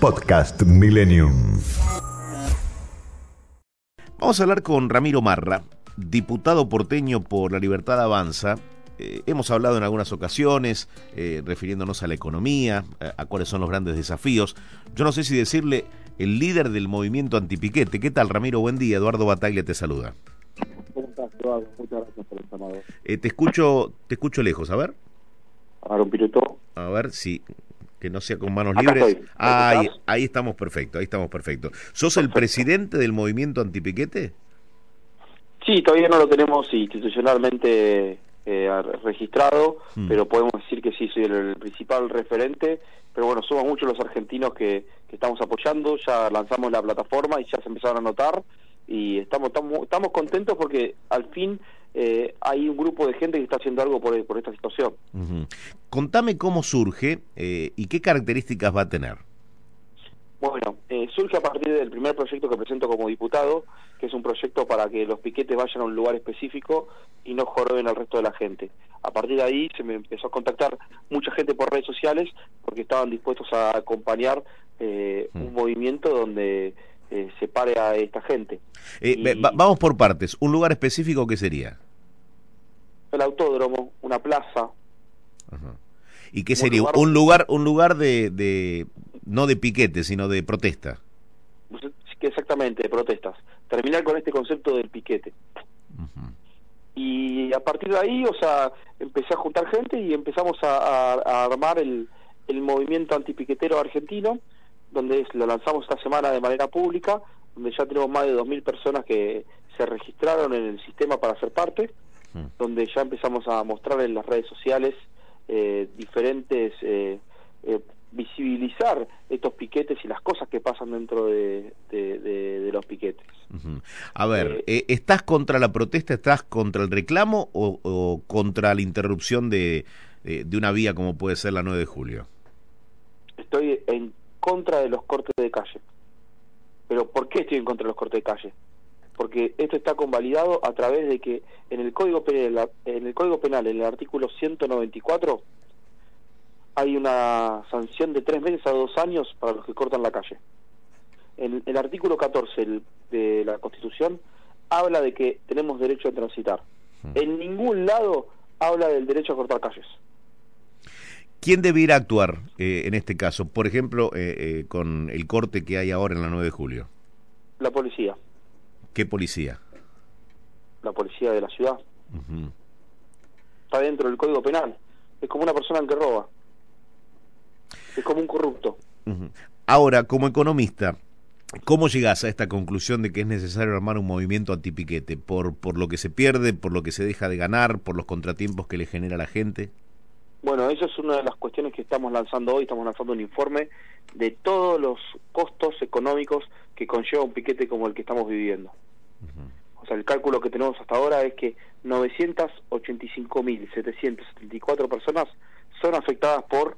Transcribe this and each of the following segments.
Podcast Millennium. Vamos a hablar con Ramiro Marra, diputado porteño por la Libertad Avanza. Eh, hemos hablado en algunas ocasiones eh, refiriéndonos a la economía, a, a cuáles son los grandes desafíos. Yo no sé si decirle el líder del movimiento antipiquete. ¿Qué tal, Ramiro? Buen día. Eduardo Bataglia te saluda. ¿Cómo estás, Eduardo? Muchas gracias por el llamado. Eh, te escucho, te escucho lejos, a ver. A ver, un piloto. A ver si que no sea con manos Acá libres. estoy. Ah, ¿Ahí ahí, estamos perfecto, ahí estamos perfecto. ¿Sos el presidente del movimiento antipiquete? Sí, todavía no lo tenemos institucionalmente eh, registrado, Mm. pero podemos decir que sí, soy el, el principal referente. Pero bueno, somos muchos los argentinos que, que estamos apoyando, ya lanzamos la plataforma y ya se empezaron a notar y estamos, estamos, estamos contentos porque al fin eh, hay un grupo de gente que está haciendo algo por, por esta situación. Contame cómo surge eh, y qué características va a tener. Bueno, eh, surge a partir del primer proyecto que presento como diputado, que es un proyecto para que los piquetes vayan a un lugar específico y no joroben al resto de la gente. A partir de ahí se me empezó a contactar mucha gente por redes sociales porque estaban dispuestos a acompañar eh, Mm. un movimiento donde eh, se pare a esta gente. Eh, Y- ve- va- vamos por partes. ¿Un lugar específico qué sería? El autódromo, una plaza, Ajá. ¿Y qué Un sería? lugar- Un lugar, un lugar de, de no de piquete, sino de protesta. exactamente, de protestas. Terminar con este concepto del piquete. Y a partir de ahí, o sea, empecé a juntar gente y empezamos a, a- a armar el, el movimiento antipiquetero argentino, donde lo lanzamos esta semana de manera pública, donde ya tenemos más de 2.000 personas que se registraron en el sistema para ser parte, Mm. donde ya empezamos a mostrar en las redes sociales eh, diferentes, eh, eh, visibilizar estos piquetes y las cosas que pasan dentro de, de- de- de los piquetes. A ver, eh, ¿estás contra la protesta, estás contra el reclamo o, o contra la interrupción de, de, una vía como puede ser la 9 de julio? estoy contra de los cortes de calle. Pero ¿por qué estoy en contra de los cortes de calle? Porque esto está convalidado a través de que en el Código Penal, en el Código Penal, en el artículo 194, hay una sanción de tres meses a dos años para los que cortan la calle. En el artículo 14 el- de la Constitución habla de que tenemos derecho a transitar. Mm. En ningún lado habla del derecho a cortar calles. ¿Quién debiera actuar eh, en este caso? Por ejemplo, eh, eh, con el corte que hay ahora en la 9 de julio. La policía, ¿Qué policía? la policía de la ciudad. Está dentro del Código Penal. Es como una persona que roba. Es como un corrupto. Ahora, como economista, ¿cómo llegás a esta conclusión de que es necesario armar un movimiento antipiquete? ¿Por, ¿Por lo que se pierde, por lo que se deja de ganar, por los contratiempos que le genera a la gente? Bueno, eso es una de las cuestiones que estamos lanzando hoy. Estamos lanzando un informe de todos los costos económicos que conlleva un piquete como el que estamos viviendo. O sea, el cálculo que tenemos hasta ahora es que 985.774 personas son afectadas por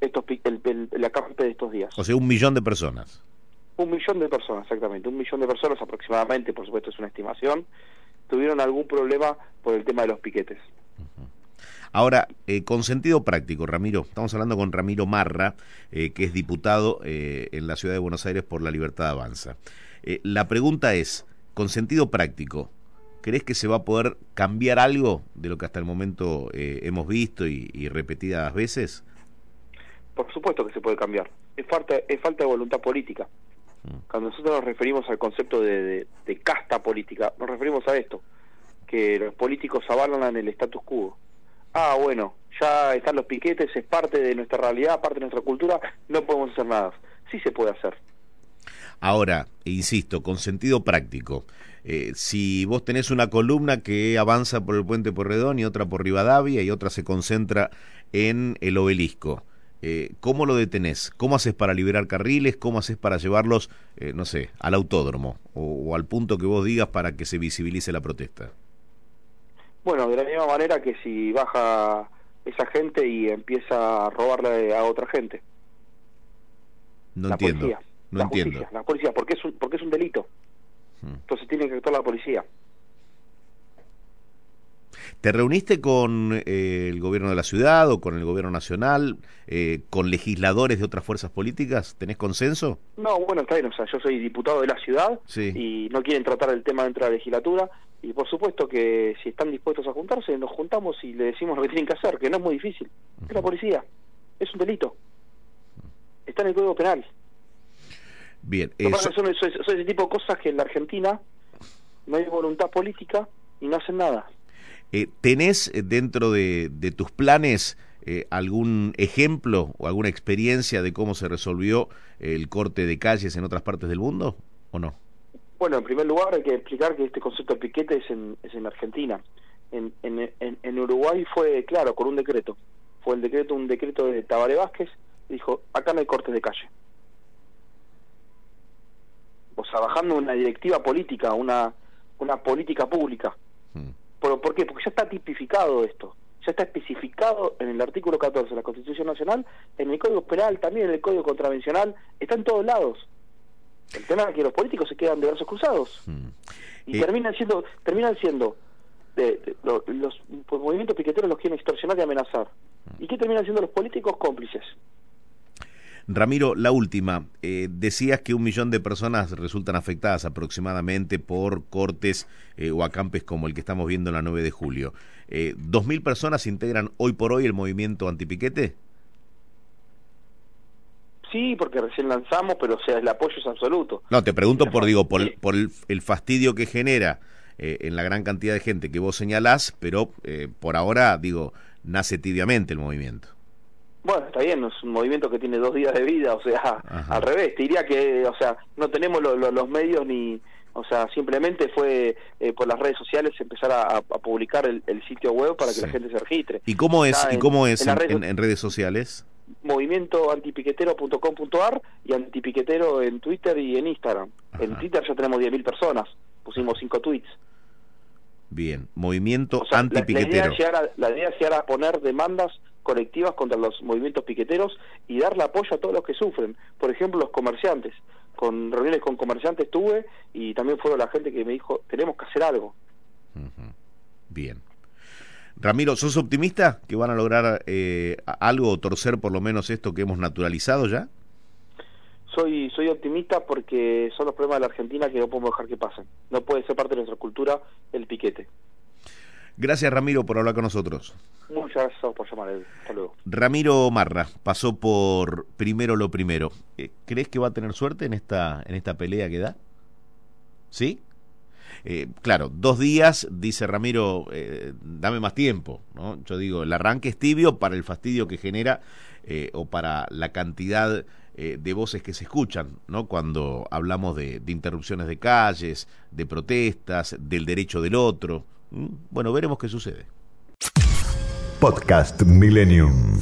estos el, el, el acampe de estos días. O sea, un millón de personas. Un millón de personas, exactamente. Un millón de personas aproximadamente, por supuesto es una estimación, tuvieron algún problema por el tema de los piquetes. Ahora, eh, con sentido práctico, Ramiro, estamos hablando con Ramiro Marra, eh, que es diputado eh, en la ciudad de Buenos Aires por la Libertad Avanza. Eh, la pregunta es, con sentido práctico, ¿crees que se va a poder cambiar algo de lo que hasta el momento hemos visto y, y repetidas veces? Por supuesto que se puede cambiar. Es falta, es falta de voluntad política. Mm. Cuando nosotros nos referimos al concepto de, de- de casta política, nos referimos a esto, que los políticos avalan el status quo. Ah, bueno, ya están los piquetes, es parte de nuestra realidad, parte de nuestra cultura, no podemos hacer nada. Sí se puede hacer. Ahora, insisto, con sentido práctico, eh, si vos tenés una columna que avanza por el puente Porredón y otra por Rivadavia y otra se concentra en el obelisco, eh, ¿cómo lo detenés? ¿Cómo haces para liberar carriles? ¿Cómo haces para llevarlos, eh, no sé, al autódromo o, o al punto que vos digas para que se visibilice la protesta? Bueno, de la misma manera que si baja esa gente y empieza a robarle a otra gente. No la entiendo. policía. no la entiendo. Justicia, la policía, porque es un, porque es un delito. Mm. Entonces tiene que actuar la policía. ¿Te reuniste con eh, el gobierno de la ciudad o con el gobierno nacional, eh, con legisladores de otras fuerzas políticas? ¿Tenés consenso? No, bueno, está bien, o sea, yo soy diputado de la ciudad y no quieren tratar el tema dentro de la legislatura y por supuesto que si están dispuestos a juntarse, nos juntamos y le decimos lo que tienen que hacer, que no es muy difícil. Es la policía, es un delito. Está en el Código Penal. Bien, eso... son, ese tipo de cosas que en la Argentina no hay voluntad política y no hacen nada. Eh, ¿Tenés eh, dentro de, tus planes eh, algún ejemplo o alguna experiencia de cómo se resolvió el corte de calles en otras partes del mundo o no? Bueno, en primer lugar hay que explicar que este concepto de piquete es en, es en Argentina. En, en, en, Uruguay fue, claro, con un decreto. Fue el decreto, un decreto de Tabaré Vázquez, dijo, acá no hay cortes de calle. O sea, bajando una directiva política, una, una política pública. Mm. ¿Pero por qué? Porque ya está tipificado esto, ya está especificado en el artículo 14 de la Constitución Nacional, en el Código Penal, también en el Código Contravencional, está en todos lados. El tema es que los políticos se quedan de brazos cruzados mm. y eh, terminan siendo terminan siendo los, movimientos piqueteros los quieren extorsionar y amenazar. Mm. ¿Y qué terminan siendo los políticos cómplices? Ramiro, la última. Eh, decías que un millón de personas resultan afectadas aproximadamente por cortes eh, o acampes como el que estamos viendo en la 9 de julio. Eh, ¿Dos mil personas integran hoy por hoy el movimiento antipiquete? Sí, porque recién lanzamos, pero o sea, el apoyo es absoluto. No, te pregunto por, digo, por, el, fastidio que genera en la gran cantidad de gente que vos señalás, pero por ahora, digo, nace tibiamente el movimiento. Bueno, está bien, es un movimiento que tiene dos días de vida, o sea, al revés, te diría que, o sea, no tenemos los medios ni, o sea, simplemente fue eh, por las redes sociales empezar a, publicar el, sitio web para que la gente se registre. ¿Y cómo es, ¿y cómo es en, redes sociales? Movimiento antipiquetero.com.ar y antipiquetero en Twitter y en Instagram. En Twitter ya tenemos 10.000 personas, pusimos 5 tweets. Bien, movimiento antipiquetero. La, idea es llegar a poner demandas colectivas contra los movimientos piqueteros y darle apoyo a todos los que sufren. Por ejemplo, los comerciantes. Con reuniones con comerciantes tuve y también fueron la gente que me dijo, tenemos que hacer algo. Bien. Ramiro, ¿sos optimista que van a lograr eh, algo o torcer por lo menos esto que hemos naturalizado ya? Soy, soy optimista porque son los problemas de la Argentina que no podemos dejar que pasen. No puede ser parte de nuestra cultura el piquete. Gracias Ramiro por hablar con nosotros. Muchas gracias por llamar. Hasta luego. Ramiro Marra pasó por primero lo primero. Eh, ¿Crees que va a tener suerte en esta, en esta pelea que da? ¿Sí? Eh, claro, dos días, dice Ramiro, eh, dame más tiempo. ¿no? Yo digo, el arranque es tibio para el fastidio que genera o para la cantidad de voces que se escuchan, ¿no? Cuando hablamos de, de interrupciones de calles, de protestas, del derecho del otro. Bueno, veremos qué sucede. Podcast Millennium.